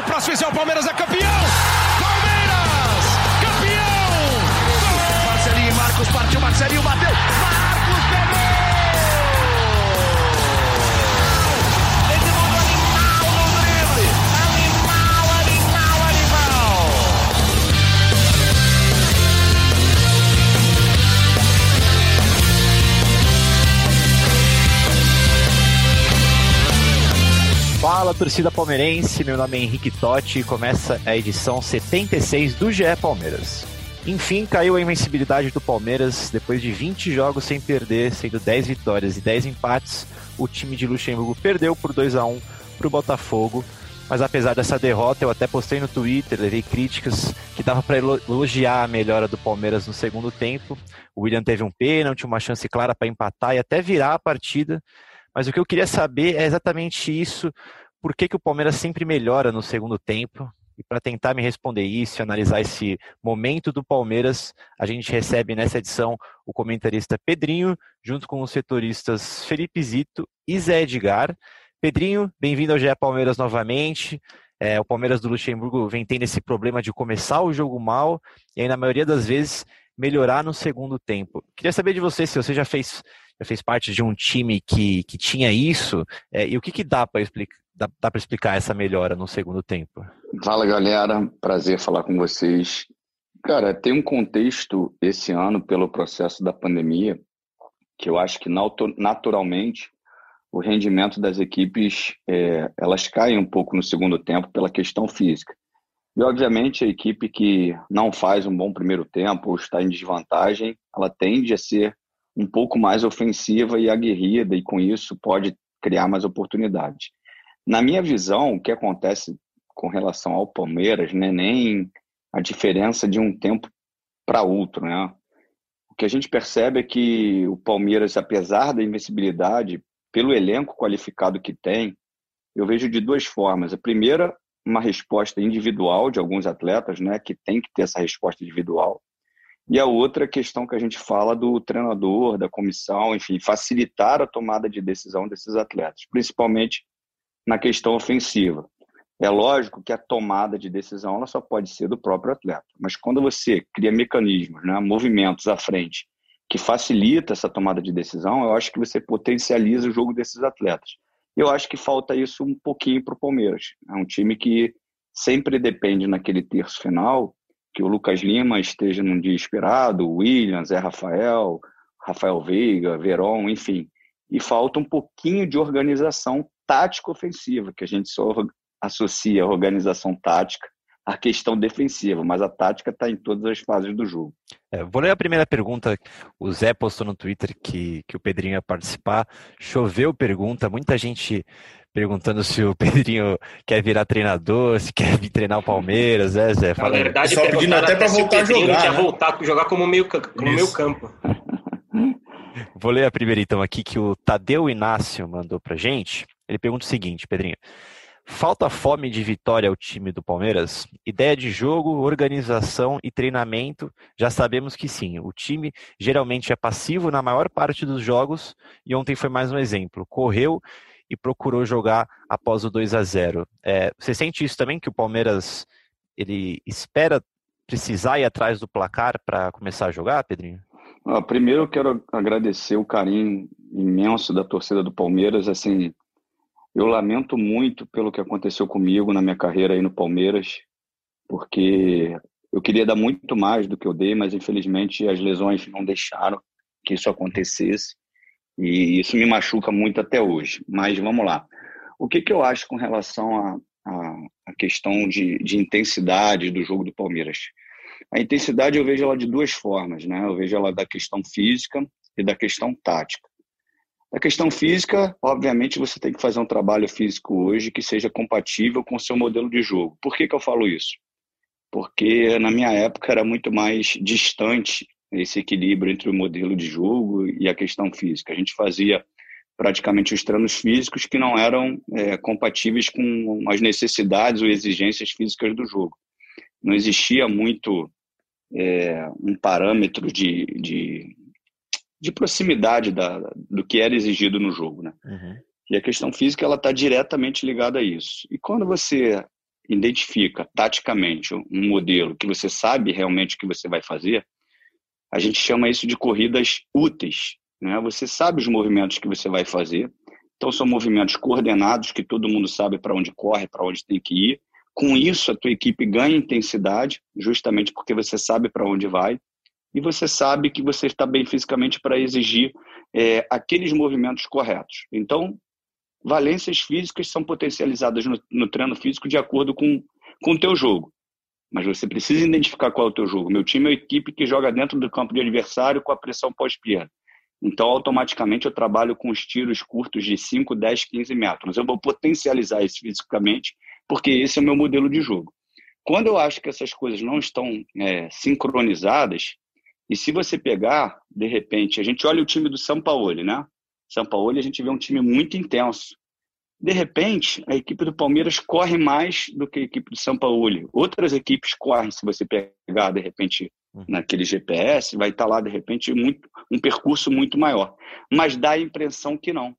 o próximo é o Palmeiras é campeão! Palmeiras! Campeão! Marcelinho Marcos partiu, Marcelinho bateu! Marcos pegou! Fala, torcida palmeirense. Meu nome é Henrique Totti e começa a edição 76 do GE Palmeiras. Enfim, caiu a invencibilidade do Palmeiras depois de 20 jogos sem perder, sendo 10 vitórias e 10 empates. O time de Luxemburgo perdeu por 2 a 1 para o Botafogo. Mas apesar dessa derrota, eu até postei no Twitter, levei críticas que dava para elogiar a melhora do Palmeiras no segundo tempo. O William teve um pênalti, uma chance clara para empatar e até virar a partida mas o que eu queria saber é exatamente isso: por que, que o Palmeiras sempre melhora no segundo tempo? E para tentar me responder isso analisar esse momento do Palmeiras, a gente recebe nessa edição o comentarista Pedrinho, junto com os setoristas Felipe Zito e Zé Edgar. Pedrinho, bem-vindo ao GE Palmeiras novamente. É, o Palmeiras do Luxemburgo vem tendo esse problema de começar o jogo mal e aí, na maioria das vezes, melhorar no segundo tempo. Queria saber de você se você já fez já fez parte de um time que, que tinha isso, é, e o que, que dá para explicar? Dá, dá para explicar essa melhora no segundo tempo? Fala galera, prazer falar com vocês. Cara, tem um contexto esse ano pelo processo da pandemia que eu acho que naturalmente o rendimento das equipes é, elas caem um pouco no segundo tempo pela questão física. E obviamente a equipe que não faz um bom primeiro tempo ou está em desvantagem, ela tende a ser um pouco mais ofensiva e aguerrida, e com isso pode criar mais oportunidades. Na minha visão, o que acontece com relação ao Palmeiras, né, nem a diferença de um tempo para outro, né? O que a gente percebe é que o Palmeiras, apesar da invencibilidade, pelo elenco qualificado que tem, eu vejo de duas formas. A primeira, uma resposta individual de alguns atletas, né, que tem que ter essa resposta individual. E a outra questão que a gente fala do treinador, da comissão, enfim, facilitar a tomada de decisão desses atletas, principalmente na questão ofensiva. É lógico que a tomada de decisão ela só pode ser do próprio atleta, mas quando você cria mecanismos, né, movimentos à frente que facilita essa tomada de decisão, eu acho que você potencializa o jogo desses atletas. Eu acho que falta isso um pouquinho para o Palmeiras. É um time que sempre depende naquele terço final que o Lucas Lima esteja num dia esperado, o Williams, Zé Rafael, Rafael Veiga, Veron, enfim. E falta um pouquinho de organização tático-ofensiva, que a gente só associa a organização tática à questão defensiva, mas a tática está em todas as fases do jogo. É, vou ler a primeira pergunta. O Zé postou no Twitter que, que o Pedrinho ia participar. Choveu pergunta, muita gente perguntando se o Pedrinho quer virar treinador, se quer vir treinar o Palmeiras, é, Zé? Fala Na verdade, só pedindo até para voltar a jogar. Né? voltar jogar como meio, como meio campo. Vou ler a primeira então aqui que o Tadeu Inácio mandou pra gente. Ele pergunta o seguinte, Pedrinho. Falta fome de vitória ao time do Palmeiras? Ideia de jogo, organização e treinamento, já sabemos que sim. O time geralmente é passivo na maior parte dos jogos e ontem foi mais um exemplo. Correu e procurou jogar após o 2 a 0 é, Você sente isso também, que o Palmeiras ele espera precisar ir atrás do placar para começar a jogar, Pedrinho? Ah, primeiro eu quero agradecer o carinho imenso da torcida do Palmeiras. Assim, eu lamento muito pelo que aconteceu comigo na minha carreira aí no Palmeiras, porque eu queria dar muito mais do que eu dei, mas infelizmente as lesões não deixaram que isso acontecesse. E isso me machuca muito até hoje. Mas vamos lá. O que, que eu acho com relação à questão de, de intensidade do jogo do Palmeiras? A intensidade eu vejo ela de duas formas, né? Eu vejo ela da questão física e da questão tática. A questão física, obviamente, você tem que fazer um trabalho físico hoje que seja compatível com o seu modelo de jogo. Por que, que eu falo isso? Porque na minha época era muito mais distante esse equilíbrio entre o modelo de jogo e a questão física. A gente fazia praticamente os treinos físicos que não eram é, compatíveis com as necessidades ou exigências físicas do jogo. Não existia muito é, um parâmetro de, de, de proximidade da, do que era exigido no jogo. Né? Uhum. E a questão física ela está diretamente ligada a isso. E quando você identifica taticamente um modelo que você sabe realmente o que você vai fazer, a gente chama isso de corridas úteis. Né? Você sabe os movimentos que você vai fazer, então são movimentos coordenados que todo mundo sabe para onde corre, para onde tem que ir. Com isso, a tua equipe ganha intensidade, justamente porque você sabe para onde vai e você sabe que você está bem fisicamente para exigir é, aqueles movimentos corretos. Então, valências físicas são potencializadas no, no treino físico de acordo com, com o teu jogo. Mas você precisa identificar qual é o teu jogo. Meu time é uma equipe que joga dentro do campo de adversário com a pressão pós-perda. Então, automaticamente, eu trabalho com os tiros curtos de 5, 10, 15 metros. Eu vou potencializar isso fisicamente, porque esse é o meu modelo de jogo. Quando eu acho que essas coisas não estão é, sincronizadas, e se você pegar, de repente, a gente olha o time do São Paulo, né? São Paulo, a gente vê um time muito intenso. De repente, a equipe do Palmeiras corre mais do que a equipe do São Paulo. Outras equipes correm, se você pegar, de repente, uhum. naquele GPS, vai estar lá, de repente, muito, um percurso muito maior. Mas dá a impressão que não.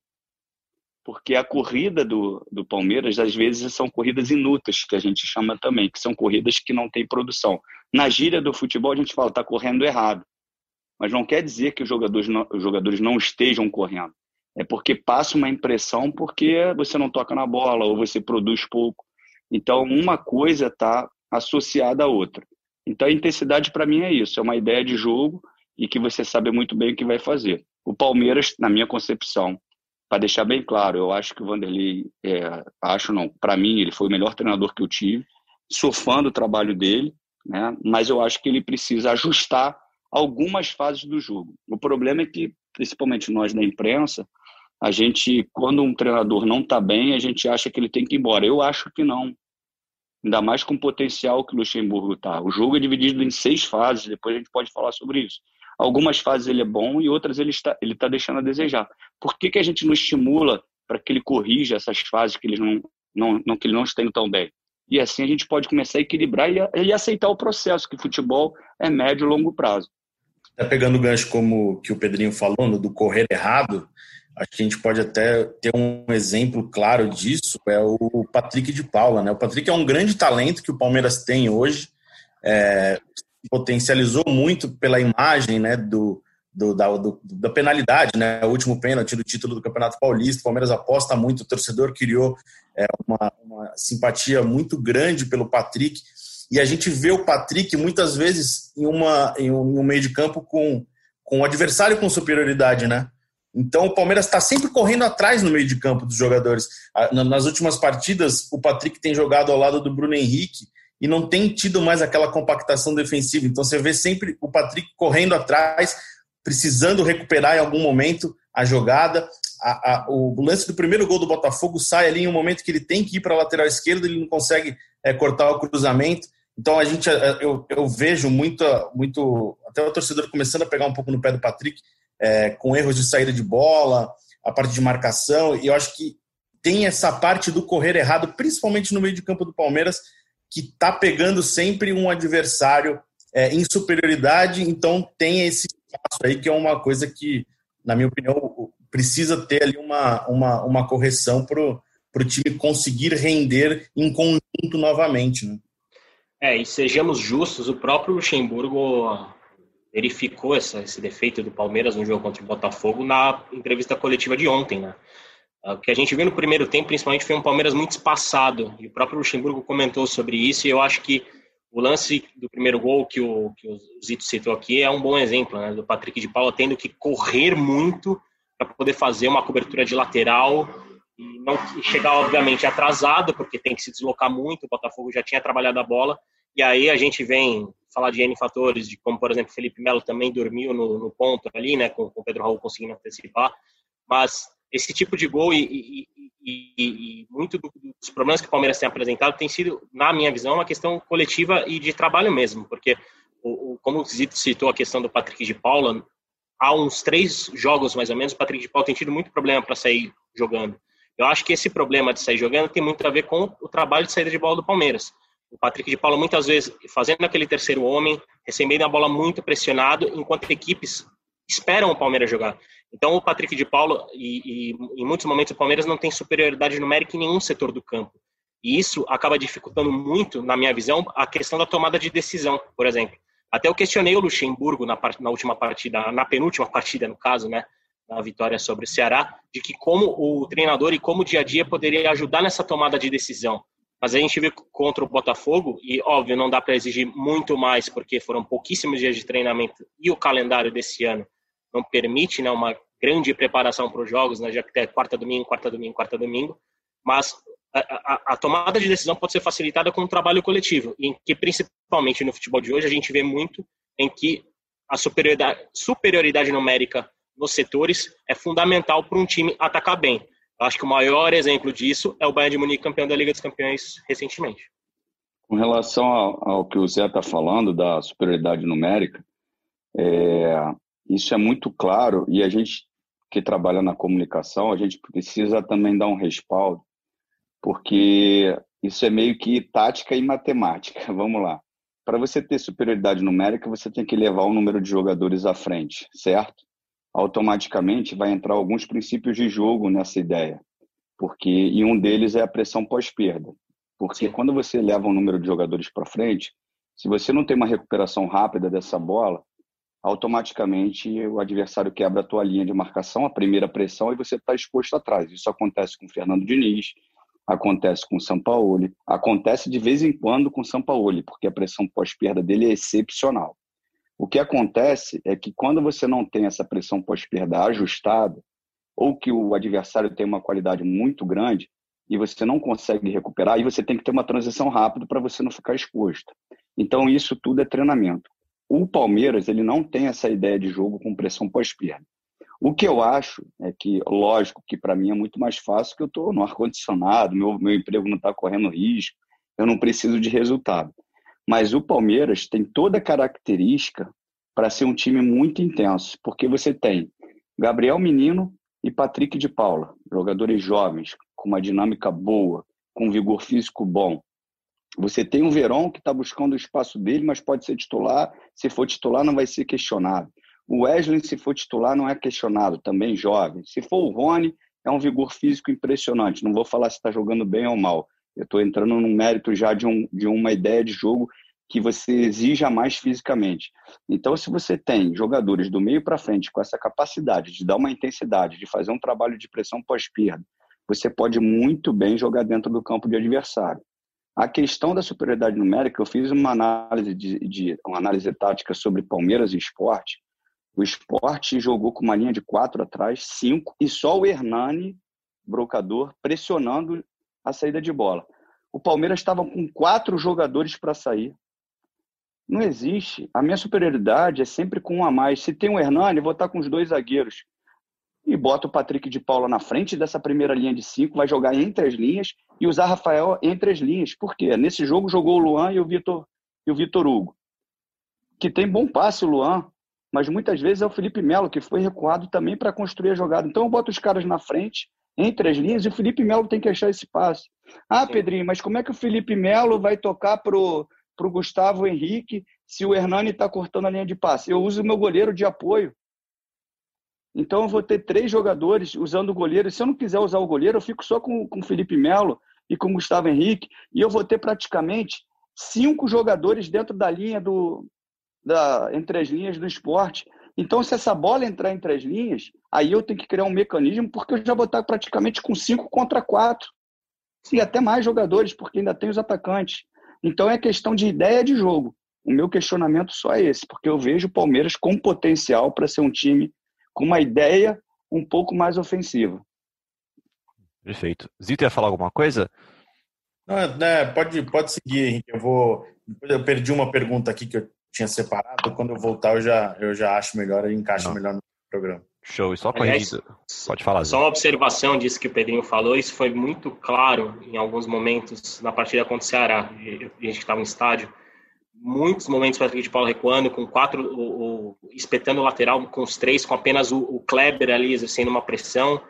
Porque a corrida do, do Palmeiras, às vezes, são corridas inúteis, que a gente chama também, que são corridas que não têm produção. Na gíria do futebol, a gente fala, está correndo errado. Mas não quer dizer que os jogadores não, os jogadores não estejam correndo é porque passa uma impressão porque você não toca na bola ou você produz pouco. Então, uma coisa está associada à outra. Então, a intensidade para mim é isso, é uma ideia de jogo e que você sabe muito bem o que vai fazer. O Palmeiras, na minha concepção, para deixar bem claro, eu acho que o Vanderlei, é, acho não, para mim ele foi o melhor treinador que eu tive, sou fã do trabalho dele, né? mas eu acho que ele precisa ajustar algumas fases do jogo. O problema é que, principalmente nós da imprensa, a gente, quando um treinador não está bem, a gente acha que ele tem que ir embora. Eu acho que não. Ainda mais com o potencial que o Luxemburgo está. O jogo é dividido em seis fases, depois a gente pode falar sobre isso. Algumas fases ele é bom e outras ele está, ele está deixando a desejar. Por que, que a gente não estimula para que ele corrija essas fases que ele não, não, não, que ele não está indo tão bem? E assim a gente pode começar a equilibrar e, e aceitar o processo, que futebol é médio e longo prazo. Tá pegando o gancho como que o Pedrinho falou, no do correr errado, Acho que a gente pode até ter um exemplo claro disso, é o Patrick de Paula. Né? O Patrick é um grande talento que o Palmeiras tem hoje, é, potencializou muito pela imagem né, do, do, da, do, da penalidade, né? o último pênalti do título do Campeonato Paulista. O Palmeiras aposta muito, o torcedor criou é, uma, uma simpatia muito grande pelo Patrick. E a gente vê o Patrick muitas vezes em, uma, em um, em um meio de campo com, com o adversário com superioridade, né? Então o Palmeiras está sempre correndo atrás no meio de campo dos jogadores. Nas últimas partidas, o Patrick tem jogado ao lado do Bruno Henrique e não tem tido mais aquela compactação defensiva. Então você vê sempre o Patrick correndo atrás, precisando recuperar em algum momento a jogada. A, a, o lance do primeiro gol do Botafogo sai ali em um momento que ele tem que ir para a lateral esquerda, ele não consegue é, cortar o cruzamento. Então a gente, é, eu, eu vejo muito, muito, até o torcedor começando a pegar um pouco no pé do Patrick, é, com erros de saída de bola, a parte de marcação, e eu acho que tem essa parte do correr errado, principalmente no meio de campo do Palmeiras, que está pegando sempre um adversário é, em superioridade, então tem esse espaço aí que é uma coisa que, na minha opinião, precisa ter ali uma, uma, uma correção para o time conseguir render em conjunto novamente. Né? É, e sejamos justos, o próprio Luxemburgo verificou essa, esse defeito do Palmeiras no jogo contra o Botafogo na entrevista coletiva de ontem, né? O que a gente viu no primeiro tempo, principalmente, foi um Palmeiras muito espaçado. E o próprio Luxemburgo comentou sobre isso. E eu acho que o lance do primeiro gol que o, que o Zito citou aqui é um bom exemplo, né? Do Patrick de Paula tendo que correr muito para poder fazer uma cobertura de lateral e não chegar, obviamente, atrasado, porque tem que se deslocar muito. O Botafogo já tinha trabalhado a bola. E aí a gente vem falar de N fatores, de como, por exemplo, Felipe Melo também dormiu no, no ponto ali, né, com, o Pedro Raul conseguindo antecipar, mas esse tipo de gol e, e, e, e muito dos problemas que o Palmeiras tem apresentado tem sido, na minha visão, uma questão coletiva e de trabalho mesmo, porque, o, o, como o Zito citou a questão do Patrick de Paula, há uns três jogos, mais ou menos, o Patrick de Paula tem tido muito problema para sair jogando. Eu acho que esse problema de sair jogando tem muito a ver com o trabalho de saída de bola do Palmeiras o Patrick de Paula muitas vezes fazendo aquele terceiro homem, recebendo a bola muito pressionado, enquanto equipes esperam o Palmeiras jogar. Então o Patrick de Paula, e, e, em muitos momentos o Palmeiras não tem superioridade numérica em nenhum setor do campo. E isso acaba dificultando muito, na minha visão, a questão da tomada de decisão, por exemplo. Até eu questionei o Luxemburgo na, na última partida, na penúltima partida, no caso, né? Na vitória sobre o Ceará, de que como o treinador e como o dia a dia poderia ajudar nessa tomada de decisão. Mas a gente vê contra o Botafogo, e óbvio, não dá para exigir muito mais, porque foram pouquíssimos dias de treinamento e o calendário desse ano não permite né, uma grande preparação para os jogos, né, já que é quarta domingo, quarta domingo, quarta domingo. Mas a, a, a, tomada de decisão pode ser facilitada com um trabalho coletivo, em que principalmente no futebol de hoje a gente vê muito em que a superioridade, superioridade numérica nos setores é fundamental para um time atacar bem. Eu acho que o maior exemplo disso é o Bayern de Munique campeão da Liga dos Campeões recentemente. Com relação ao, ao que o Zé está falando da superioridade numérica, é, isso é muito claro e a gente que trabalha na comunicação, a gente precisa também dar um respaldo porque isso é meio que tática e matemática. Vamos lá. Para você ter superioridade numérica, você tem que levar o número de jogadores à frente, certo? Automaticamente vai entrar alguns princípios de jogo nessa ideia, porque e um deles é a pressão pós-perda. Porque Sim. quando você leva um número de jogadores para frente, se você não tem uma recuperação rápida dessa bola, automaticamente o adversário quebra a tua linha de marcação, a primeira pressão, e você está exposto atrás. Isso acontece com o Fernando Diniz, acontece com o Sampaoli, acontece de vez em quando com o Sampaoli, porque a pressão pós-perda dele é excepcional. O que acontece é que quando você não tem essa pressão pós-perda ajustada, ou que o adversário tem uma qualidade muito grande e você não consegue recuperar, e você tem que ter uma transição rápida para você não ficar exposto. Então isso tudo é treinamento. O Palmeiras ele não tem essa ideia de jogo com pressão pós-perda. O que eu acho é que, lógico, que para mim é muito mais fácil que eu estou no ar-condicionado, meu, meu emprego não está correndo risco, eu não preciso de resultado. Mas o Palmeiras tem toda a característica para ser um time muito intenso, porque você tem Gabriel Menino e Patrick de Paula, jogadores jovens, com uma dinâmica boa, com vigor físico bom. Você tem um Verón que está buscando o espaço dele, mas pode ser titular. Se for titular, não vai ser questionado. O Wesley, se for titular, não é questionado, também jovem. Se for o Rony, é um vigor físico impressionante. Não vou falar se está jogando bem ou mal. Eu estou entrando no mérito já de, um, de uma ideia de jogo que você exija mais fisicamente. Então, se você tem jogadores do meio para frente com essa capacidade de dar uma intensidade, de fazer um trabalho de pressão pós-perda, você pode muito bem jogar dentro do campo de adversário. A questão da superioridade numérica, eu fiz uma análise de, de uma análise tática sobre Palmeiras e Esporte, o esporte jogou com uma linha de quatro atrás, cinco, e só o Hernani, brocador, pressionando a saída de bola. O Palmeiras estava com quatro jogadores para sair. Não existe. A minha superioridade é sempre com um a mais. Se tem o Hernani, vou estar com os dois zagueiros. E bota o Patrick de Paula na frente dessa primeira linha de cinco, vai jogar entre as linhas e usar Rafael entre as linhas. Por quê? Nesse jogo jogou o Luan e o Vitor e o Vitor Hugo. Que tem bom passe o Luan, mas muitas vezes é o Felipe Melo que foi recuado também para construir a jogada. Então eu boto os caras na frente, entre as linhas, e o Felipe Melo tem que achar esse passe. Ah, Sim. Pedrinho, mas como é que o Felipe Melo vai tocar pro, pro Gustavo Henrique se o Hernani está cortando a linha de passe? Eu uso o meu goleiro de apoio. Então eu vou ter três jogadores usando o goleiro. Se eu não quiser usar o goleiro, eu fico só com, o Felipe Melo e com o Gustavo Henrique. E eu vou ter praticamente cinco jogadores dentro da linha do, da, entre as linhas do esporte. Então, se essa bola entrar entre as linhas, aí eu tenho que criar um mecanismo, porque eu já vou estar praticamente com cinco contra quatro. E até mais jogadores, porque ainda tem os atacantes. Então, é questão de ideia de jogo. O meu questionamento só é esse, porque eu vejo o Palmeiras com potencial para ser um time com uma ideia um pouco mais ofensiva. Perfeito. Zito ia falar alguma coisa? Não, né, pode, pode seguir, Henrique. Eu vou. Eu perdi uma pergunta aqui que eu tinha separado. Quando eu voltar, eu já, eu já acho melhor e encaixo Não. melhor no programa. Show, e só corrigindo. Pode falar. Só uma observação disso que o Pedrinho falou, isso foi muito claro em alguns momentos na partida contra o Ceará. A gente que estava no estádio. Muitos momentos para de Paulo recuando, com quatro, o, o, espetando o lateral com os três, com apenas o, o Kleber ali exercendo uma pressão.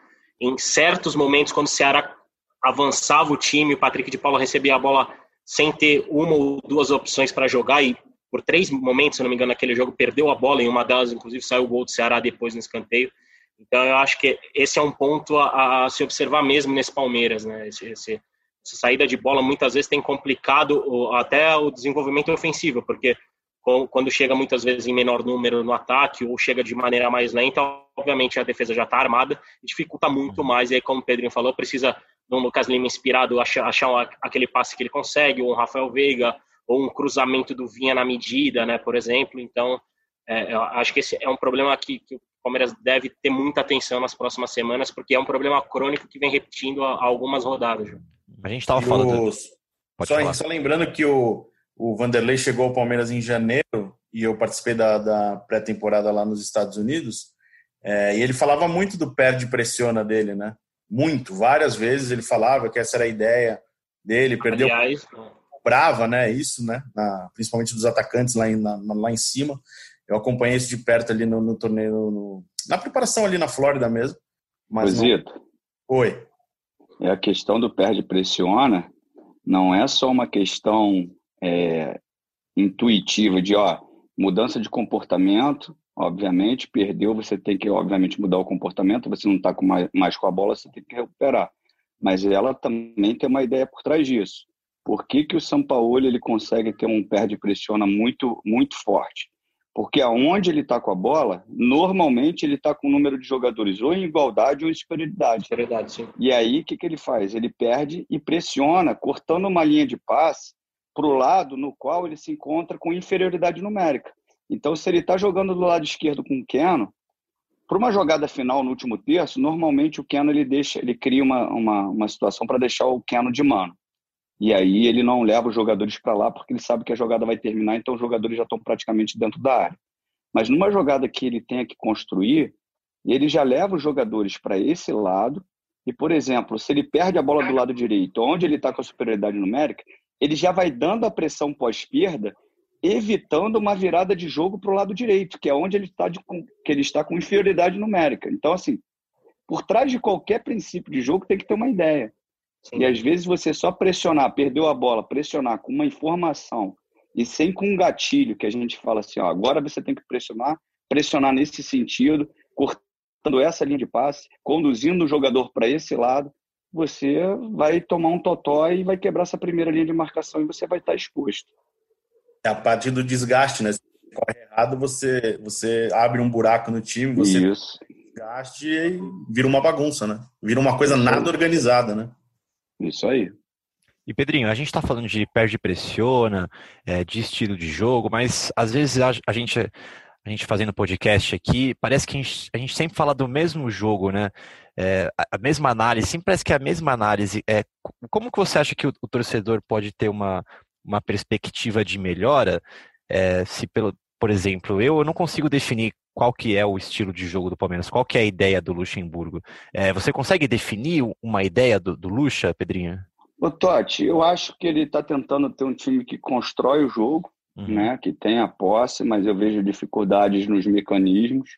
Em certos momentos, quando o Ceará avançava o time, o Patrick de Paulo recebia a bola sem ter uma ou duas opções para jogar e por três momentos, se não me engano, naquele jogo, perdeu a bola, em uma delas, inclusive, saiu o gol do Ceará depois no escanteio. Então, eu acho que esse é um ponto a, a se observar mesmo nesse Palmeiras, né? Esse, esse, saída de bola muitas vezes tem complicado até o desenvolvimento ofensivo, porque quando chega muitas vezes em menor número no ataque ou chega de maneira mais lenta, obviamente a defesa já está armada dificulta muito mais. E aí, como o Pedrinho falou, precisa de um Lucas Lima inspirado achar, achar aquele passe que ele consegue, ou um Rafael Veiga, ou um cruzamento do Vinha na medida, né, por exemplo. Então, é, acho que esse é um problema que, que, o Palmeiras deve ter muita atenção nas próximas semanas, porque é um problema crônico que vem repetindo há, algumas rodadas. A gente estava falando. Só, só, lembrando que o, o Vanderlei chegou ao Palmeiras em janeiro e eu participei da, da pré-temporada lá nos Estados Unidos. É, e ele falava muito do perde pressiona dele, né? Muito, várias vezes ele falava que essa era a ideia dele. Perdeu Aliás, brava, né? Isso, né? Na, principalmente dos atacantes lá em, na, lá em cima. Eu acompanhei isso de perto ali no, no torneio, no, na preparação ali na Flórida mesmo. Mas. Não... Oi. É a questão do perde pressiona não é só uma questão é, intuitiva de ó, mudança de comportamento, obviamente, perdeu, você tem que, obviamente, mudar o comportamento, você não está mais, mais com a bola, você tem que recuperar. Mas ela também tem uma ideia por trás disso. Por que, que o São Paulo ele consegue ter um perde-pressiona muito, muito forte? Porque aonde ele está com a bola, normalmente ele está com o número de jogadores ou em igualdade ou em superioridade. Superioridade, sim. E aí, o que, que ele faz? Ele perde e pressiona, cortando uma linha de passe para o lado no qual ele se encontra com inferioridade numérica. Então, se ele está jogando do lado esquerdo com o Keno, para uma jogada final no último terço, normalmente o Keno ele deixa, ele cria uma, uma, uma situação para deixar o Keno de mano. E aí ele não leva os jogadores para lá porque ele sabe que a jogada vai terminar, então os jogadores já estão praticamente dentro da área. Mas numa jogada que ele tenha que construir, ele já leva os jogadores para esse lado. E, por exemplo, se ele perde a bola do lado direito, onde ele está com a superioridade numérica, ele já vai dando a pressão pós-perda, evitando uma virada de jogo para o lado direito, que é onde ele está de, que ele está com inferioridade numérica. Então, assim, por trás de qualquer princípio de jogo tem que ter uma ideia. Sim. E às vezes você só pressionar, perdeu a bola, pressionar com uma informação e sem com um gatilho, que a gente fala assim, ó, agora você tem que pressionar, pressionar nesse sentido, cortando essa linha de passe, conduzindo o jogador para esse lado, você vai tomar um totó e vai quebrar essa primeira linha de marcação e você vai estar exposto. É a partir do desgaste, né? Se corre errado, você, você abre um buraco no time, você Isso. desgaste e vira uma bagunça, né? Vira uma coisa nada organizada, né? Isso aí. E Pedrinho, a gente está falando de perde pressiona, é, de estilo de jogo, mas às vezes a, a gente a gente fazendo podcast aqui, parece que a gente, a gente sempre fala do mesmo jogo, né? É, a mesma análise, sempre parece que é a mesma análise. É, como que você acha que o, o torcedor pode ter uma, uma perspectiva de melhora? É, se pelo, por exemplo, eu, eu não consigo definir qual que é o estilo de jogo do Palmeiras, qual que é a ideia do Luxemburgo. É, você consegue definir uma ideia do, do Luxa, Pedrinho? Ô, Totti, eu acho que ele está tentando ter um time que constrói o jogo, uhum. né, que tem a posse, mas eu vejo dificuldades nos mecanismos.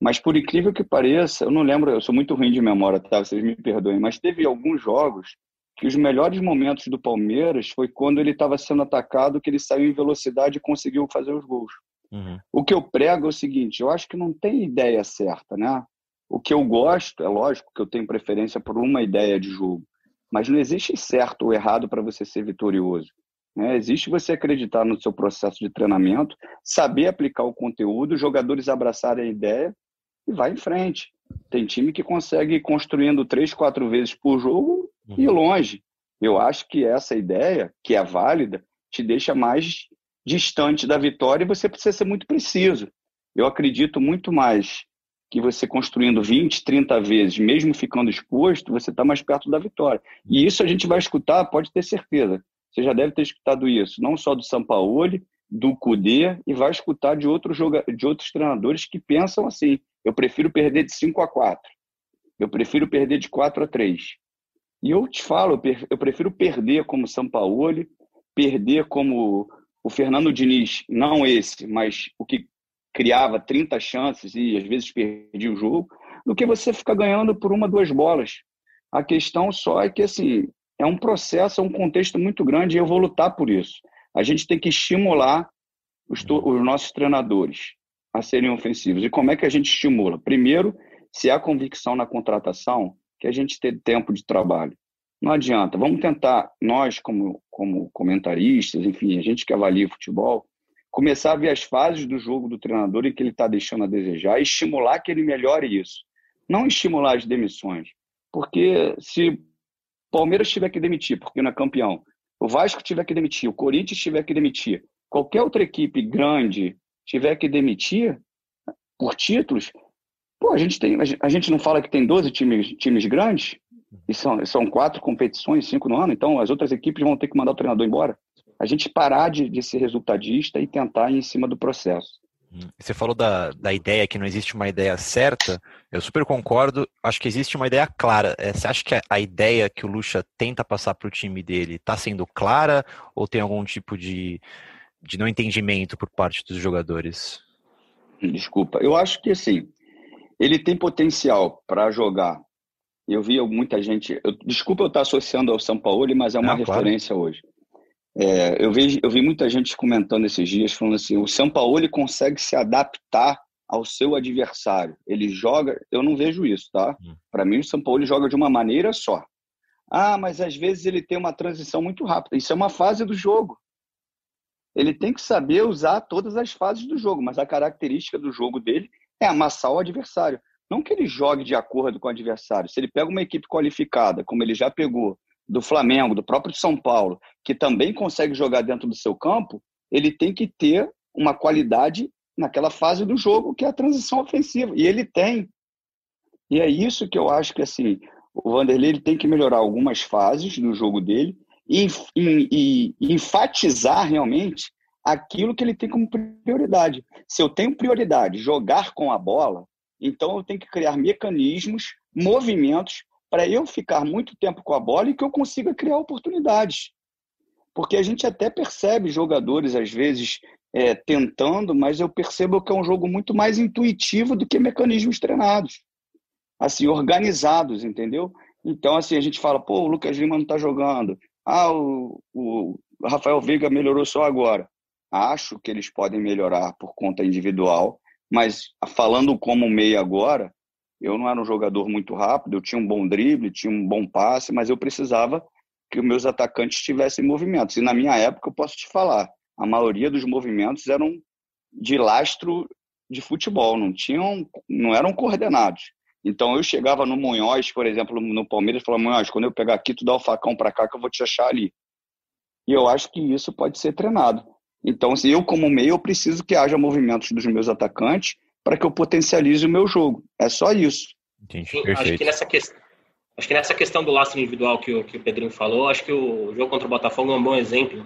Mas por incrível que pareça, eu não lembro, eu sou muito ruim de memória, tá? Vocês me perdoem, mas teve alguns jogos que os melhores momentos do Palmeiras foi quando ele estava sendo atacado, que ele saiu em velocidade e conseguiu fazer os gols. Uhum. O que eu prego é o seguinte: eu acho que não tem ideia certa, né? O que eu gosto, é lógico que eu tenho preferência por uma ideia de jogo, mas não existe certo ou errado para você ser vitorioso. Né? Existe você acreditar no seu processo de treinamento, saber aplicar o conteúdo, os jogadores abraçarem a ideia e vai em frente. Tem time que consegue ir construindo três, quatro vezes por jogo uhum. e longe. Eu acho que essa ideia, que é válida, te deixa mais distante da vitória e você precisa ser muito preciso. Eu acredito muito mais que você construindo 20, 30 vezes, mesmo ficando exposto, você está mais perto da vitória. E isso a gente vai escutar, pode ter certeza. Você já deve ter escutado isso, não só do Sampaoli, do Cudê, e vai escutar de outros, joga de outros treinadores que pensam assim: eu prefiro perder de 5 a 4, eu prefiro perder de 4 a 3. E eu te falo, eu prefiro perder como Sampaoli, perder como o Fernando Diniz, não esse, mas o que criava 30 chances e às vezes perdia o jogo, do que você ficar ganhando por uma, duas bolas. A questão só é que, assim, é um processo, é um contexto muito grande e eu vou lutar por isso. A gente tem que estimular os, os nossos treinadores a serem ofensivos. E como é que a gente estimula? Primeiro, se há convicção na contratação, que a gente tenha tempo de trabalho. Não adianta. Vamos tentar, nós, como, como comentaristas, enfim, a gente que avalia futebol, começar a ver as fases do jogo do treinador e que ele está deixando a desejar e estimular que ele melhore isso. Não estimular as demissões. Porque se o Palmeiras tiver que demitir, porque não é campeão, o Vasco tiver que demitir, o Corinthians tiver que demitir, qualquer outra equipe grande tiver que demitir por títulos, pô, a gente, tem, a gente não fala que tem 12 times, times grandes? E são, são quatro competições, cinco no ano, então as outras equipes vão ter que mandar o treinador embora a gente parar de, de ser resultadista e tentar ir em cima do processo. Hum, você falou da, da ideia que não existe uma ideia certa. Eu super concordo. Acho que existe uma ideia clara. É, você acha que a ideia que o Lucha tenta passar para o time dele está sendo clara ou tem algum tipo de, de não entendimento por parte dos jogadores? Desculpa. Eu acho que assim, ele tem potencial para jogar. Eu vi muita gente. Eu, desculpa eu estar associando ao São Paulo, mas é uma não, referência claro. hoje. É, eu, vi, eu vi muita gente comentando esses dias, falando assim: o São Paulo consegue se adaptar ao seu adversário. Ele joga, eu não vejo isso, tá? Hum. Para mim, o São Paulo joga de uma maneira só. Ah, mas às vezes ele tem uma transição muito rápida. Isso é uma fase do jogo. Ele tem que saber usar todas as fases do jogo, mas a característica do jogo dele é amassar o adversário. Não que ele jogue de acordo com o adversário. Se ele pega uma equipe qualificada, como ele já pegou, do Flamengo, do próprio São Paulo, que também consegue jogar dentro do seu campo, ele tem que ter uma qualidade naquela fase do jogo que é a transição ofensiva. E ele tem. E é isso que eu acho que assim, o Vanderlei ele tem que melhorar algumas fases do jogo dele e, e, e enfatizar realmente aquilo que ele tem como prioridade. Se eu tenho prioridade jogar com a bola, então eu tenho que criar mecanismos, movimentos para eu ficar muito tempo com a bola e que eu consiga criar oportunidades. Porque a gente até percebe jogadores, às vezes, é, tentando, mas eu percebo que é um jogo muito mais intuitivo do que mecanismos treinados. Assim, organizados, entendeu? Então, assim, a gente fala, pô, o Lucas Lima não está jogando. Ah, o, o Rafael Veiga melhorou só agora. Acho que eles podem melhorar por conta individual, mas falando como meia agora, eu não era um jogador muito rápido, eu tinha um bom drible, tinha um bom passe, mas eu precisava que os meus atacantes tivessem movimentos. E na minha época, eu posso te falar, a maioria dos movimentos eram de lastro de futebol, não tinham, não eram coordenados. Então eu chegava no Munhoz, por exemplo, no Palmeiras, e falava: Munhoz, quando eu pegar aqui, tu dá o facão para cá que eu vou te achar ali. E eu acho que isso pode ser treinado. Então, se eu como meio, eu preciso que haja movimentos dos meus atacantes para que eu potencialize o meu jogo. É só isso. Sim, acho que nessa questão Acho que nessa questão do lastro individual que o, que o Pedrinho falou, acho que o jogo contra o Botafogo é um bom exemplo,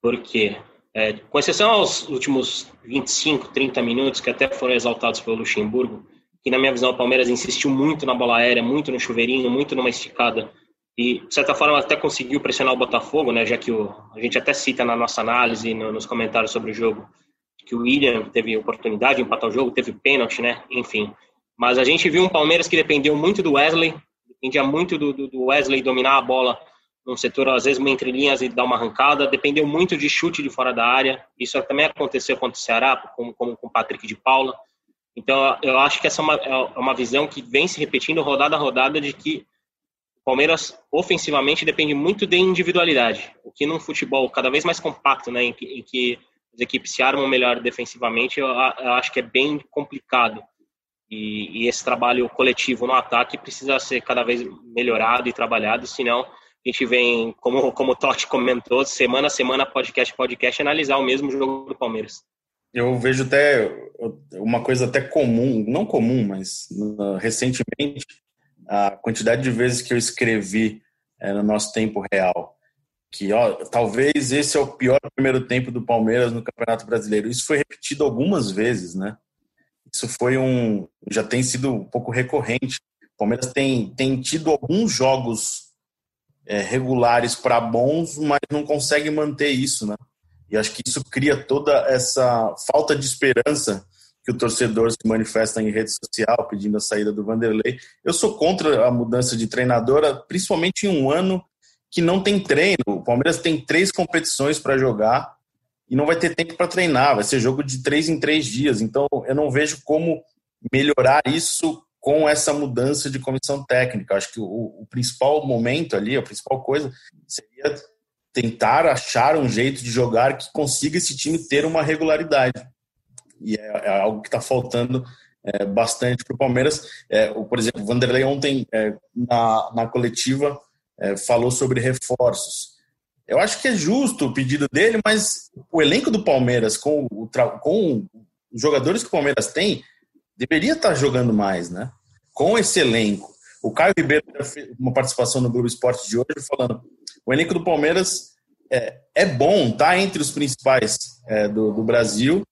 porque, é, com exceção aos últimos 25, 30 minutos, que até foram exaltados pelo Luxemburgo, que na minha visão o Palmeiras insistiu muito na bola aérea, muito no chuveirinho, muito numa esticada, e de certa forma até conseguiu pressionar o Botafogo, né, já que o, a gente até cita na nossa análise, no, nos comentários sobre o jogo, que o William teve oportunidade de empatar o jogo, teve pênalti, né? Enfim. Mas a gente viu um Palmeiras que dependeu muito do Wesley, dependia muito do, do Wesley dominar a bola num setor, às vezes, entre linhas e dar uma arrancada, dependeu muito de chute de fora da área. Isso também aconteceu contra o Ceará, como, como com o Patrick de Paula. Então, eu acho que essa é uma, é uma visão que vem se repetindo rodada a rodada de que Palmeiras, ofensivamente, depende muito de individualidade. O que num futebol cada vez mais compacto, né, em que, em que as equipes se armam melhor defensivamente, eu, eu acho que é bem complicado. E, e, esse trabalho coletivo no ataque precisa ser cada vez melhorado e trabalhado, senão a gente vem, como, como o Totti comentou, semana a semana, podcast podcast, analisar o mesmo jogo do Palmeiras. Eu vejo até uma coisa até comum, não comum, mas uh, recentemente, a quantidade de vezes que eu escrevi é, no nosso tempo real que ó, talvez esse é o pior primeiro tempo do Palmeiras no Campeonato Brasileiro. Isso foi repetido algumas vezes, né? Isso foi um já tem sido um pouco recorrente. O Palmeiras tem, tem tido alguns jogos é, regulares para bons, mas não consegue manter isso, né? E acho que isso cria toda essa falta de esperança que o torcedor se manifesta em rede social pedindo a saída do Vanderlei. Eu sou contra a mudança de treinadora, principalmente em um ano que não tem treino. O Palmeiras tem três competições para jogar e não vai ter tempo para treinar. Vai ser jogo de três em três dias. Então, eu não vejo como melhorar isso com essa mudança de comissão técnica. Acho que o, o principal momento ali, a principal coisa, seria tentar achar um jeito de jogar que consiga esse time ter uma regularidade. E é, é algo que está faltando é, bastante para o Palmeiras. É, o, por exemplo, o Vanderlei ontem é, na, na coletiva é, falou sobre reforços. Eu acho que é justo o pedido dele, mas o elenco do Palmeiras, com, o, com os jogadores que o Palmeiras tem, deveria estar tá jogando mais, né? Com esse elenco. O Caio Ribeiro fez uma participação no Globo Esporte de hoje falando o elenco do Palmeiras é, é bom, tá entre os principais é, do, do Brasil,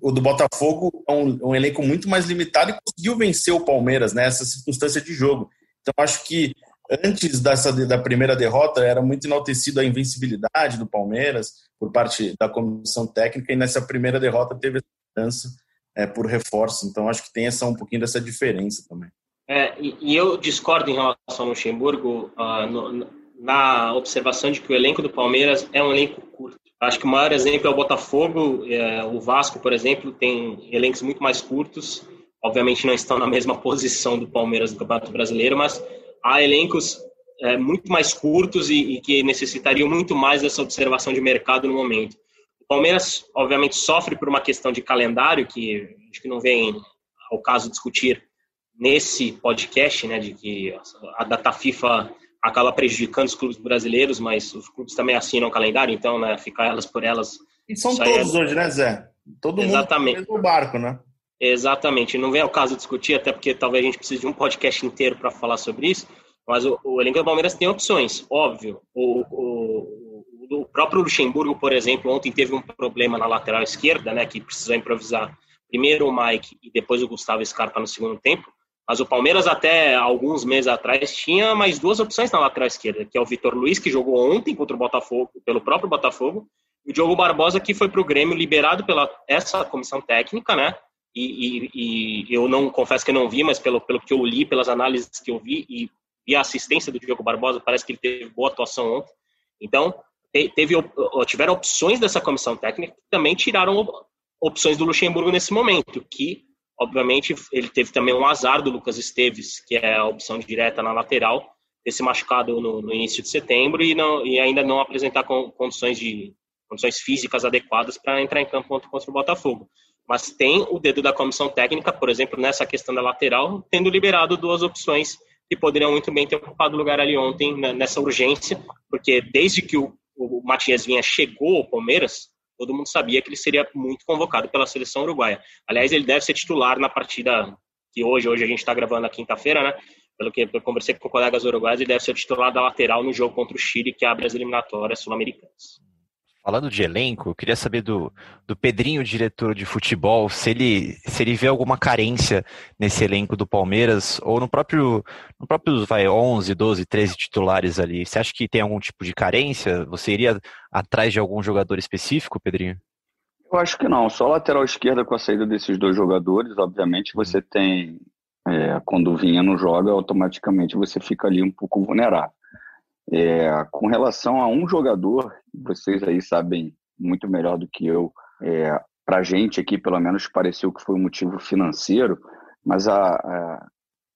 o do Botafogo é um, um, elenco muito mais limitado e conseguiu vencer o Palmeiras nessa circunstância de jogo. Então, acho que antes dessa da primeira derrota era muito enaltecido a invencibilidade do Palmeiras por parte da comissão técnica e nessa primeira derrota teve a mudança é, por reforço. Então, acho que tem essa um pouquinho dessa diferença também. É, e, e, eu discordo em relação ao Luxemburgo uh, no, na observação de que o elenco do Palmeiras é um elenco curto. Acho que o maior exemplo é o Botafogo, é, o Vasco, por exemplo, tem elencos muito mais curtos. Obviamente não estão na mesma posição do Palmeiras do Campeonato Brasileiro, mas há elencos é, muito mais curtos e, e, que necessitariam muito mais dessa observação de mercado no momento. O Palmeiras, obviamente, sofre por uma questão de calendário, que acho que não vem ao caso discutir nesse podcast, né, de que a data FIFA acaba prejudicando os clubes brasileiros, mas os clubes também assinam o calendário, então, né, ficar elas por elas. E são todos é... hoje, né, Zé? Todo Exatamente. mundo no mesmo barco, né? Exatamente. Não vem ao caso discutir, até porque talvez a gente precise de um podcast inteiro para falar sobre isso, mas o, o elenco do Palmeiras tem opções, óbvio. O, o, o, próprio Luxemburgo, por exemplo, ontem teve um problema na lateral esquerda, né, que precisou improvisar primeiro o Mike e depois o Gustavo Scarpa no segundo tempo. Mas o Palmeiras, até alguns meses atrás, tinha mais duas opções na lateral esquerda, que é o Vitor Luiz, que jogou ontem contra o Botafogo, pelo próprio Botafogo, e o Diogo Barbosa, que foi para o Grêmio, liberado pela essa comissão técnica, né? E, e, e, eu não confesso que eu não vi, mas pelo, pelo que eu li, pelas análises que eu vi e, e a assistência do Diogo Barbosa, parece que ele teve boa atuação ontem. Então, teve, tiveram opções dessa comissão técnica que também tiraram opções do Luxemburgo nesse momento, que Obviamente, ele teve também um azar do Lucas Esteves, que é a opção direta na lateral, ter se machucado no, no início de setembro e, não, e ainda não apresentar condições, de, condições físicas adequadas para entrar em campo contra, o Botafogo. Mas tem o dedo da comissão técnica, por exemplo, nessa questão da lateral, tendo liberado duas opções que poderiam muito bem ter ocupado lugar ali ontem, nessa urgência, porque desde que o, o Matias Vinha chegou ao Palmeiras, todo mundo sabia que ele seria muito convocado pela seleção uruguaia. Aliás, ele deve ser titular na partida que hoje, hoje a gente está gravando na quinta-feira, né? Pelo que eu conversei com colegas uruguaios, ele deve ser titular da lateral no jogo contra o Chile, que abre as eliminatórias sul-americanas. Falando de elenco, eu queria saber do, do Pedrinho, diretor de futebol, se ele, se ele vê alguma carência nesse elenco do Palmeiras, ou no próprio, no próprio vai, 11, 12, 13 titulares ali. Você acha que tem algum tipo de carência? Você iria atrás de algum jogador específico, Pedrinho? Eu acho que não. Só lateral esquerda com a saída desses dois jogadores, obviamente você uhum. tem. É, quando o Vinha não joga, automaticamente você fica ali um pouco vulnerável. É, com relação a um jogador, vocês aí sabem muito melhor do que eu, é, para a gente aqui, pelo menos, pareceu que foi um motivo financeiro, mas a, a,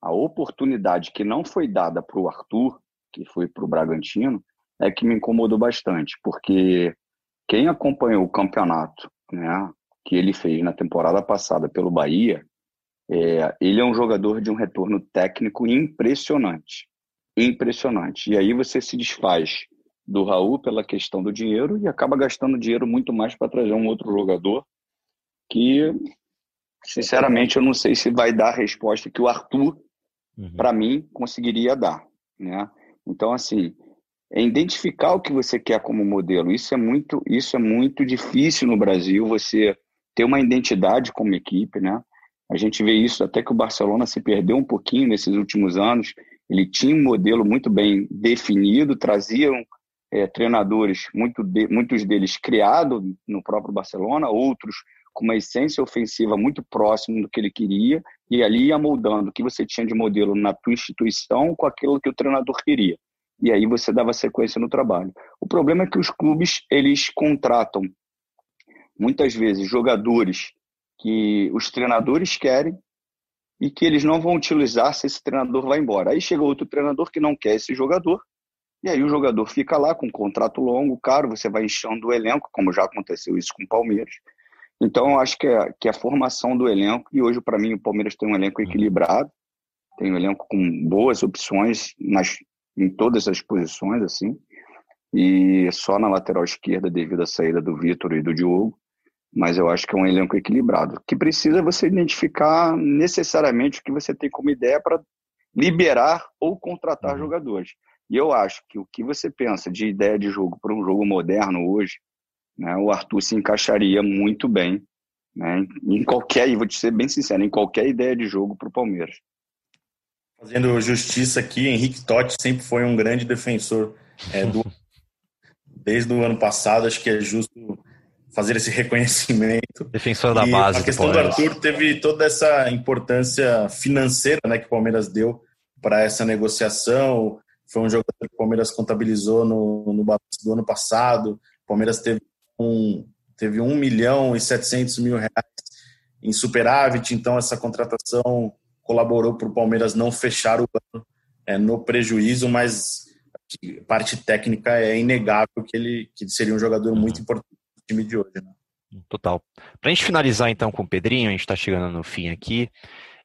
a oportunidade que não foi dada para o Arthur, que foi para o Bragantino, é que me incomodou bastante, porque quem acompanhou o campeonato né, que ele fez na temporada passada pelo Bahia, é, ele é um jogador de um retorno técnico impressionante impressionante. E aí você se desfaz do Raul pela questão do dinheiro e acaba gastando dinheiro muito mais para trazer um outro jogador que, sinceramente, eu não sei se vai dar a resposta que o Arthur, uhum. para mim, conseguiria dar. Né? Então, assim, é identificar o que você quer como modelo. Isso é muito, isso é muito difícil no Brasil, você ter uma identidade como equipe, né? A gente vê isso até que o Barcelona se perdeu um pouquinho nesses últimos anos ele tinha um modelo muito bem definido, traziam é, treinadores, muito de, muitos deles criados no próprio Barcelona, outros com uma essência ofensiva muito próxima do que ele queria, e ali ia moldando o que você tinha de modelo na tua instituição com aquilo que o treinador queria. E aí você dava sequência no trabalho. O problema é que os clubes, eles contratam muitas vezes jogadores que os treinadores querem e que eles não vão utilizar se esse treinador vai embora. Aí chega outro treinador que não quer esse jogador, e aí o jogador fica lá com um contrato longo, caro, você vai enchendo o elenco, como já aconteceu isso com o Palmeiras. Então, eu acho que é, que é a formação do elenco, e hoje, para mim, o Palmeiras tem um elenco equilibrado, tem um elenco com boas opções nas, em todas as posições, assim, e só na lateral esquerda, devido à saída do Vitor e do Diogo, mas eu acho que é um elenco equilibrado, que precisa você identificar necessariamente o que você tem como ideia para liberar ou contratar uhum. jogadores. E eu acho que o que você pensa de ideia de jogo para um jogo moderno hoje, né, o Arthur se encaixaria muito bem né, em qualquer, e vou te ser bem sincero, em qualquer ideia de jogo para o Palmeiras. Fazendo justiça aqui, Henrique Totti sempre foi um grande defensor é, do, desde o ano passado, acho que é justo fazer esse reconhecimento. Defensor da base. A questão do, Arthur teve toda essa importância financeira né, que o Palmeiras deu para essa negociação. Foi um jogador que o Palmeiras contabilizou no, no balanço do ano passado. O Palmeiras teve um, teve 1 milhão e 700 mil reais em superávit, então essa contratação colaborou para o Palmeiras não fechar o ano é, no prejuízo, mas parte técnica é inegável que ele que seria um jogador muito importante no time de hoje. Né? Total. Para a gente finalizar então com o Pedrinho, a gente está chegando no fim aqui.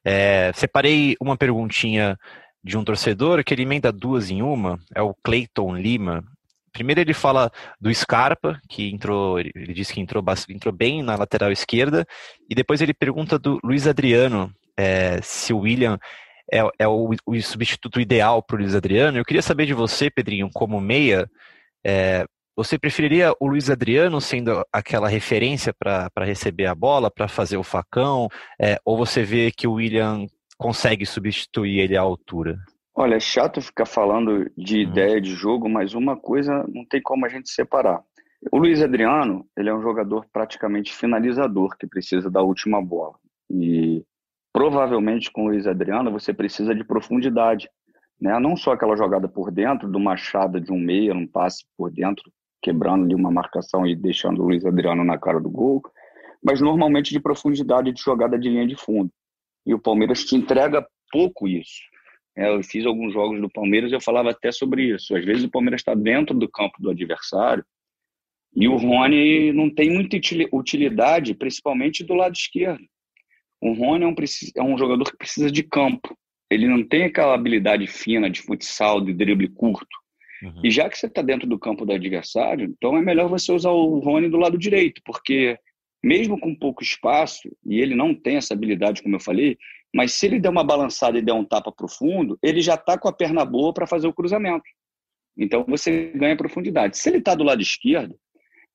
É, separei uma perguntinha de um torcedor que ele emenda duas em uma, é o Clayton Lima. Primeiro ele fala do Scarpa, que entrou, ele disse que entrou, entrou bem na lateral esquerda, e depois ele pergunta do Luiz Adriano, é, se o William é, é o, o, substituto ideal para o Luiz Adriano. Eu queria saber de você, Pedrinho, como meia, é, você preferiria o Luiz Adriano sendo aquela referência para receber a bola, para fazer o facão, é, ou você vê que o William consegue substituir ele à altura? Olha, é chato ficar falando de uhum. ideia de jogo, mas uma coisa não tem como a gente separar. O Luiz Adriano, ele é um jogador praticamente finalizador, que precisa da última bola. E provavelmente com o Luiz Adriano você precisa de profundidade. Né? Não só aquela jogada por dentro, do machado de um meia, um passe por dentro, quebrando ali uma marcação e deixando o Luiz Adriano na cara do gol, mas normalmente de profundidade de jogada de linha de fundo. E o Palmeiras te entrega pouco isso. É, eu fiz alguns jogos do Palmeiras e eu falava até sobre isso. Às vezes o Palmeiras está dentro do campo do adversário e o Rony não tem muita utilidade, principalmente do lado esquerdo. O Rony é um, é um jogador que precisa de campo. Ele não tem aquela habilidade fina de futsal, de drible curto. Uhum. E já que você está dentro do campo do adversário, então é melhor você usar o Rony do lado direito, porque mesmo com pouco espaço, e ele não tem essa habilidade, como eu falei, mas se ele der uma balançada e der um tapa profundo, ele já está com a perna boa para fazer o cruzamento. Então você ganha profundidade. Se ele está do lado esquerdo,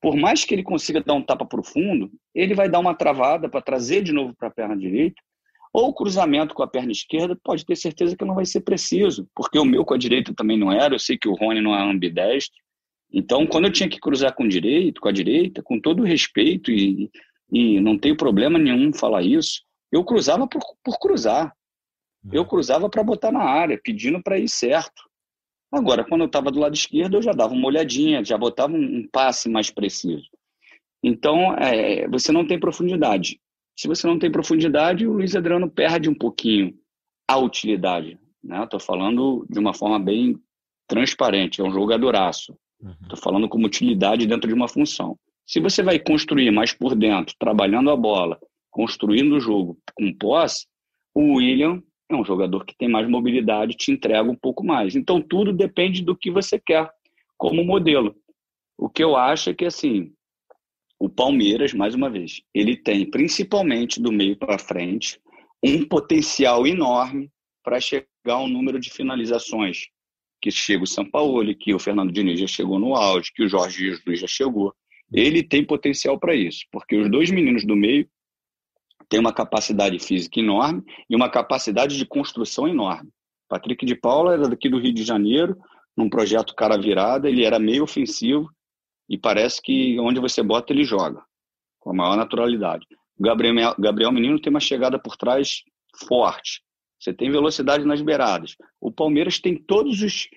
por mais que ele consiga dar um tapa profundo, ele vai dar uma travada para trazer de novo para a perna direita, ou o cruzamento com a perna esquerda, pode ter certeza que não vai ser preciso, porque o meu com a direita também não era, eu sei que o Rony não é ambidestro, então, quando eu tinha que cruzar com direito, com a direita, com todo respeito, e, e não tenho problema nenhum falar isso, eu cruzava por, por cruzar. Eu uhum. cruzava para botar na área, pedindo para ir certo. Agora, quando eu estava do lado esquerdo, eu já dava uma olhadinha, já botava um, um passe mais preciso. Então, é, você não tem profundidade. Se você não tem profundidade, o Luiz Adriano perde um pouquinho a utilidade. Estou né? falando de uma forma bem transparente, é um jogadoraço. Estou uhum. falando como utilidade dentro de uma função. Se você vai construir mais por dentro, trabalhando a bola, construindo o jogo com posse, o William é um jogador que tem mais mobilidade, te entrega um pouco mais. Então tudo depende do que você quer como modelo. O que eu acho é que assim, o Palmeiras, mais uma vez, ele tem principalmente do meio para frente um potencial enorme para chegar a um número de finalizações que chega o São Paulo, que o Fernando Diniz já chegou no auge, que o Jorge Jesus já chegou. Ele tem potencial para isso, porque os dois meninos do meio têm uma capacidade física enorme e uma capacidade de construção enorme. Patrick de Paula era daqui do Rio de Janeiro, num projeto cara virada, ele era meio ofensivo e parece que onde você bota ele joga, com a maior naturalidade. O Gabriel, Gabriel Menino tem uma chegada por trás forte, você tem velocidade nas beiradas. O Palmeiras tem todas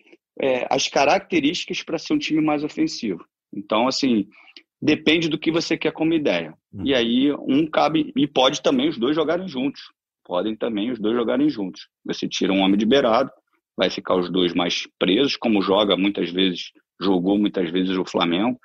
é, as características para ser um time mais ofensivo. Então, assim, depende do que você quer como ideia. Uhum. E aí, um cabe, e pode também os dois jogarem juntos. podem também os dois jogarem juntos. Você tira um homem de beirado, vai ficar os dois mais presos, como joga muitas vezes, jogou muitas vezes o Flamengo,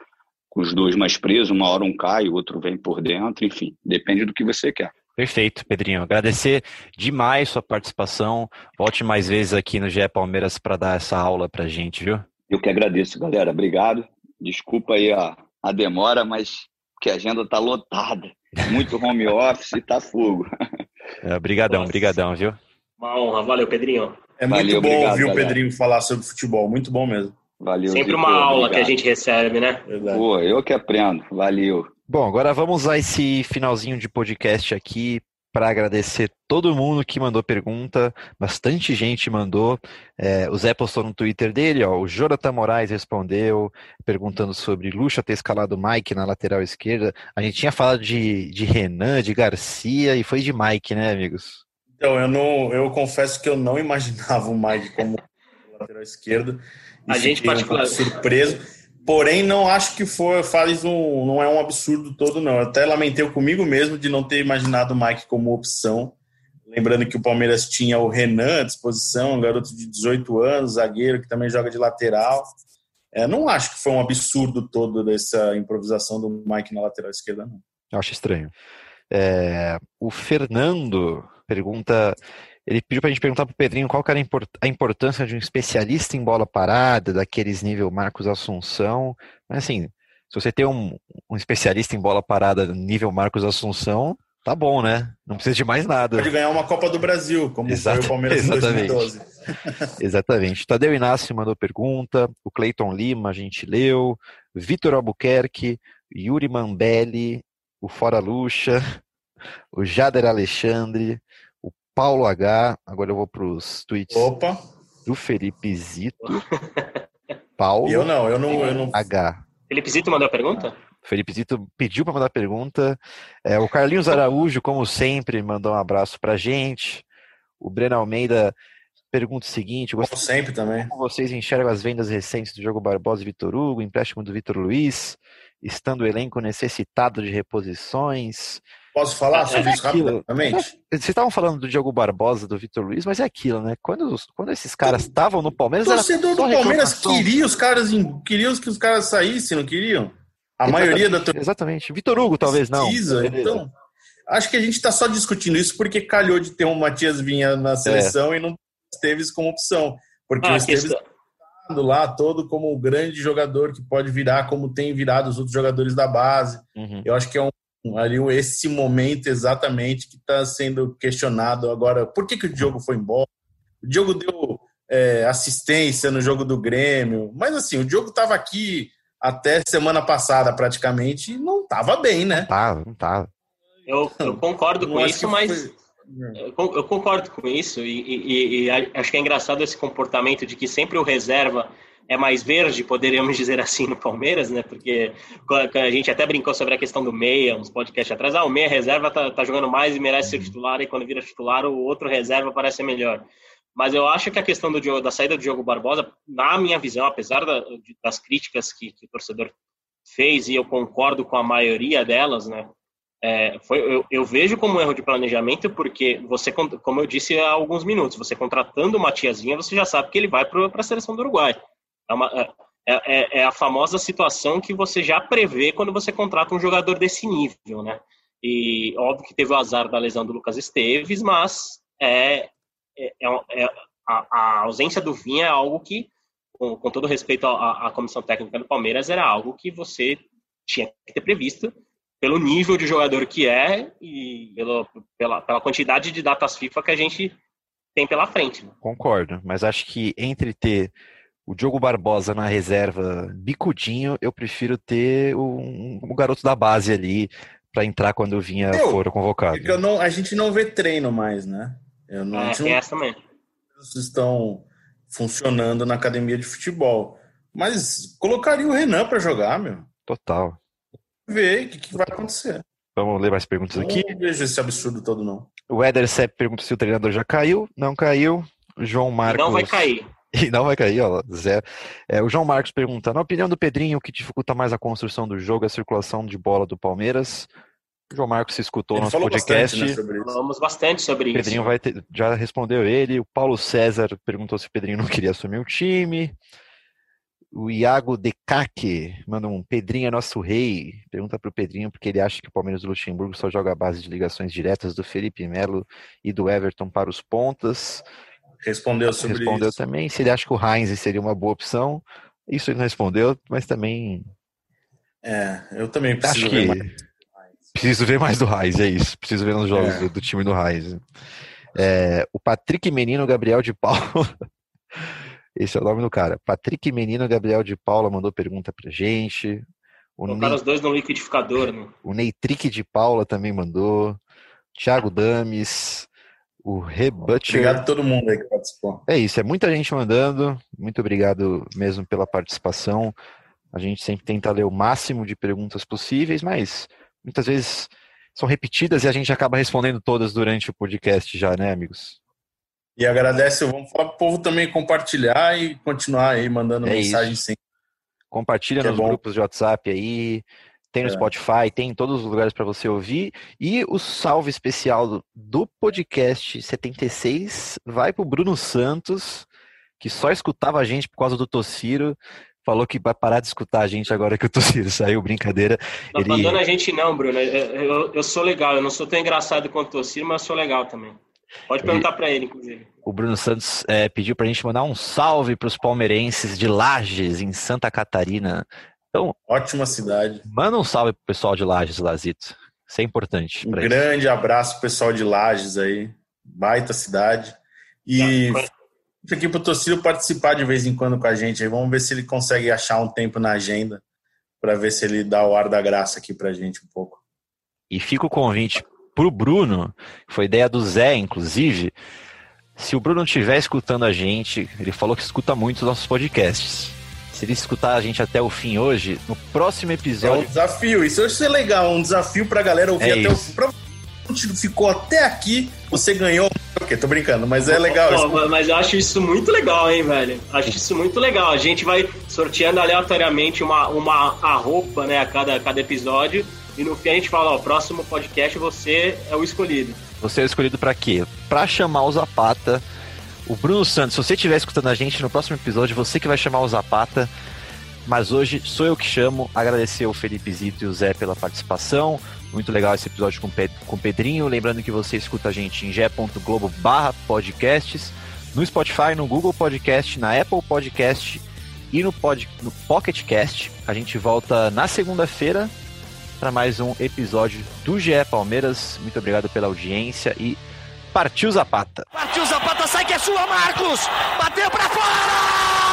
com os dois mais presos, uma hora um cai, o outro vem por dentro, enfim, depende do que você quer. Perfeito, Pedrinho. Agradecer demais sua participação. Volte mais vezes aqui no GE Palmeiras para dar essa aula para gente, viu? Eu que agradeço, galera. Obrigado. Desculpa aí a, a demora, mas que a agenda está lotada. Muito home office e tá fogo. É, brigadão, brigadão, viu? Uma honra. Valeu, Pedrinho. É muito Valeu, bom obrigado, ouvir o Pedrinho falar sobre futebol. Muito bom mesmo. Valeu. Sempre uma aula obrigado. que a gente recebe, né? Verdade. Pô, eu que aprendo. Valeu. Bom, agora vamos a esse finalzinho de podcast aqui para agradecer todo mundo que mandou pergunta, bastante gente mandou. É, o Zé postou no Twitter dele, ó, o Jonathan Moraes respondeu, perguntando sobre Lucha ter escalado Mike na lateral esquerda. A gente tinha falado de, de Renan, de Garcia e foi de Mike, né, amigos? Então, eu não, eu confesso que eu não imaginava o Mike como lateral esquerdo. A gente particular... Um surpreso. Porém, não acho que for, faz um, não é um absurdo todo, não. Eu até lamentei comigo mesmo de não ter imaginado o Mike como opção. Lembrando que o Palmeiras tinha o Renan à disposição, um garoto de 18 anos, zagueiro que também joga de lateral. É, não acho que foi um absurdo todo dessa improvisação do Mike na lateral esquerda, não. Eu acho estranho. É, o Fernando pergunta ele pediu para a gente perguntar para o Pedrinho qual era a importância de um especialista em bola parada, daqueles nível Marcos Assunção. Mas assim, se você tem um, um especialista em bola parada nível Marcos Assunção, tá bom, né? Não precisa de mais nada. Pode ganhar uma Copa do Brasil, como Exato, foi o Palmeiras exatamente. em 2012. exatamente. Tadeu Inácio mandou pergunta, o Cleiton Lima a gente leu, Vitor Albuquerque, Yuri Mambelli, o Fora Luxa, o Jader Alexandre, Paulo H. Agora eu vou para os tweets Opa. do Felipe Zito. Paulo. Eu não, eu não, eu não. H. Felipe Zito mandou a pergunta? Felipe Zito pediu para mandar a pergunta. É, o Carlinhos Araújo, como sempre, mandou um abraço para gente. O Breno Almeida pergunta o seguinte: Como sempre também. Como vocês enxergam as vendas recentes do jogo Barbosa e Vitor Hugo, empréstimo do Vitor Luiz, estando o elenco necessitado de reposições? Posso falar é, sobre é isso rapidamente? Vocês estavam falando do Diogo Barbosa, do Vitor Luiz, mas é aquilo, né? Quando, quando esses caras estavam no Palmeiras. O torcedor do Palmeiras queria os caras, queriam que os caras saíssem, não queriam? A exatamente, maioria da Exatamente. Vitor Hugo, talvez não. Precisa, então. Acho que a gente está só discutindo isso porque calhou de ter um Matias Vinha na seleção é. e não Esteves como opção. Porque ah, o Esteves está lá todo como um grande jogador que pode virar como tem virado os outros jogadores da base. Uhum. Eu acho que é um ali esse momento exatamente que está sendo questionado agora. Por que, que o Diogo foi embora? O Diogo deu é, assistência no jogo do Grêmio, mas assim, o Diogo estava aqui até semana passada praticamente e não estava bem, né? Não tava, não tava. Eu, eu concordo com isso, mas foi... eu concordo com isso e, e, e acho que é engraçado esse comportamento de que sempre o reserva é mais verde, poderíamos dizer assim, no Palmeiras, né? Porque a gente até brincou sobre a questão do meia, uns podcasts atrás. Ah, o meia reserva tá, tá jogando mais e merece ser titular, e quando vira titular, o outro reserva parece ser melhor. Mas eu acho que a questão do da saída do Diogo Barbosa, na minha visão, apesar da, das críticas que, que, o torcedor fez, e eu concordo com a maioria delas, né? É, foi, eu, eu, vejo como um erro de planejamento, porque você, como eu disse há alguns minutos, você contratando o Matiazinha, você já sabe que ele vai para a seleção do Uruguai. É, uma, é, é, é, a famosa situação que você já prevê quando você contrata um jogador desse nível, né? E óbvio que teve o azar da lesão do Lucas Esteves, mas é, é, é, é a, a, ausência do Vinha é algo que, com, com todo respeito à, à, comissão técnica do Palmeiras, era algo que você tinha que ter previsto pelo nível de jogador que é e pelo, pela, pela quantidade de datas FIFA que a gente tem pela frente. Né? Concordo, mas acho que entre ter o Diogo Barbosa na reserva bicudinho, eu prefiro ter um, um garoto da base ali para entrar quando vinha eu, for convocado. É não, a gente não vê treino mais, né? Eu não, é, tem essa também. Estão funcionando na academia de futebol. Mas colocaria o Renan para jogar, meu. Total. Ver o que, que vai acontecer. Vamos ler mais perguntas aqui. Não vejo esse absurdo todo, não. O Eder Sepp pergunta se o treinador já caiu. Não caiu. João Marcos. Não vai cair. E não vai cair, ó, zero. É, o João Marcos pergunta: na opinião do Pedrinho, o que dificulta mais a construção do jogo é a circulação de bola do Palmeiras? O João Marcos se escutou no nosso podcast. Bastante, né, Falamos bastante sobre o Pedrinho isso. Vai ter, já respondeu ele. O Paulo César perguntou se o Pedrinho não queria assumir o time. O Iago Decaque manda um Pedrinho é nosso rei. Pergunta para o Pedrinho porque ele acha que o Palmeiras do Luxemburgo só joga a base de ligações diretas do Felipe Melo e do Everton para os pontas. Respondeu sobre respondeu isso. também. Se ele acha que o Heinz seria uma boa opção. Isso ele não respondeu, mas também. É, eu também preciso acho ver que mais. Preciso ver mais do Heinz, é isso. Preciso ver nos jogos É. do, do time do Heinz. É, o Patrick Menino Gabriel de Paula. Esse é o nome do cara. Patrick Menino Gabriel de Paula mandou pergunta pra gente. O, Colocaram Ney, os dois no liquidificador, né? o Neytrick de Paula também mandou. Thiago Dames. O Rebutcher. Obrigado a todo mundo aí que participou. É isso, é muita gente mandando. Muito obrigado mesmo pela participação. A gente sempre tenta ler o máximo de perguntas possíveis, mas muitas vezes são repetidas e a gente acaba respondendo todas durante o podcast já, né, amigos? E agradece, vamos falar pro povo também compartilhar e continuar aí mandando É mensagem isso. sempre. Compartilha Que é nos bom. grupos de WhatsApp aí, tem no É. Spotify, tem em todos os lugares para você ouvir. E o salve especial do, do podcast 76 vai pro Bruno Santos, que só escutava a gente por causa do Tociro. Falou que vai parar de escutar a gente agora que o Tociro saiu, brincadeira. Não Ele- abandona a gente não, Bruno. Eu, eu- eu sou legal. Eu não sou tão engraçado quanto o Ciro, mas eu sou legal também. Pode perguntar pra ele, inclusive. O Bruno Santos é, pediu pra gente mandar um salve pros palmeirenses de Lages, em Santa Catarina. Então, Ótima cidade. manda um salve pro pessoal de Lages, Lazito. Isso é importante. Um grande abraço pro pessoal de Lages aí. Baita cidade. E Tá, fica aqui pro Tocílio participar de vez em quando com a gente aí. Vamos ver se ele consegue achar um tempo na agenda para ver se ele dá o ar da graça aqui pra gente um pouco. E fica o convite pro Bruno, foi ideia do Zé, inclusive. Se o Bruno estiver escutando a gente, ele falou que escuta muito os nossos podcasts. Se ele escutar a gente até o fim hoje, no próximo É um episódio. desafio. Isso eu acho legal. Um desafio pra galera ouvir É até isso. o. Provavelmente ficou até aqui, você ganhou. Ok, tô brincando, mas é legal. Pô, isso. mas- mas eu acho isso muito legal, hein, velho? Acho isso muito legal. A gente vai sorteando aleatoriamente uma, uma a roupa, né, a cada, a cada episódio. E no fim a gente fala, ó, próximo podcast você é o escolhido. Você é escolhido pra quê? Pra chamar o Zapata. O Bruno Santos, se você estiver escutando a gente no próximo episódio, você que vai chamar o Zapata. Mas hoje sou eu que chamo. Agradecer o Felipe Zito e o Zé pela participação. Muito legal esse episódio com, o Pedrinho. Lembrando que você escuta a gente em ge.globo barra podcasts, no Spotify, no Google Podcast, na Apple Podcast e no, pod, no Pocket Cast. A gente volta na segunda-feira para mais um episódio do GE Palmeiras. Muito obrigado pela audiência e partiu Zapata! Partiu Zapata, sai que é sua, Marcos! Bateu pra fora!